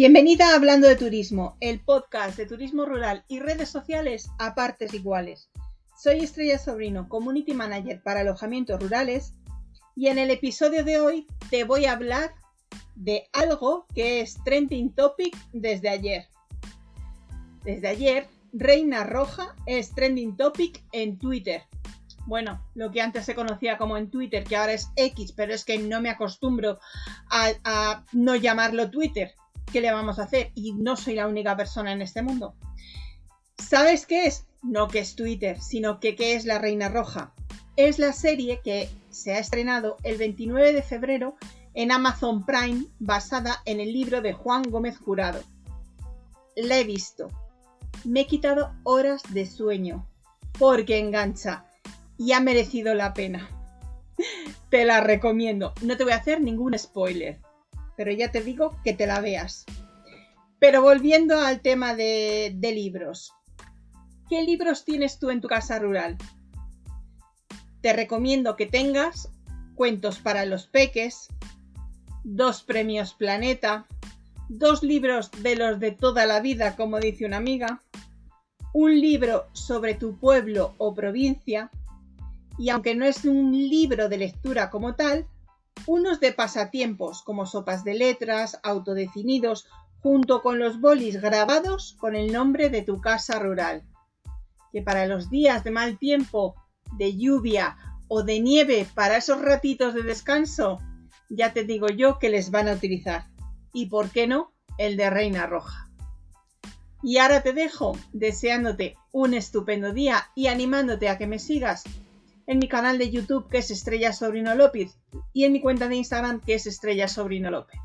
Bienvenida a Hablando de Turismo, el podcast de turismo rural y redes sociales a partes iguales. Soy Estrella Sobrino, Community Manager para alojamientos rurales y en el episodio de hoy te voy a hablar de algo que es trending topic desde ayer. Desde ayer, Reina Roja es trending topic en Twitter. Bueno, lo que antes se conocía como en Twitter, que ahora es X, pero es que no me acostumbro a, a no llamarlo Twitter ¿qué le vamos a hacer? Y no soy la única persona en este mundo. ¿Sabes qué es? No que es Twitter, sino que qué es La Reina Roja. Es la serie que se ha estrenado el 29 de febrero en Amazon Prime basada en el libro de Juan Gómez Jurado. La he visto. Me he quitado horas de sueño porque engancha y ha merecido la pena. Te la recomiendo. No te voy a hacer ningún spoiler pero ya te digo que te la veas. Pero volviendo al tema de, libros. ¿Qué libros tienes tú en tu casa rural? Te recomiendo que tengas Cuentos para los Peques, dos premios Planeta, dos libros de los de toda la vida, como dice una amiga, un libro sobre tu pueblo o provincia, y aunque no es un libro de lectura como tal, unos de pasatiempos como sopas de letras, autodefinidos, junto con los bolis grabados con el nombre de tu casa rural. Que para los días de mal tiempo, de lluvia o de nieve, para esos ratitos de descanso, ya te digo yo que les van a utilizar. Y por qué no, el de Reina Roja. Y ahora te dejo deseándote un estupendo día y animándote a que me sigas en mi canal de YouTube que es Estrella Sobrino López y en mi cuenta de Instagram que es Estrella Sobrino López.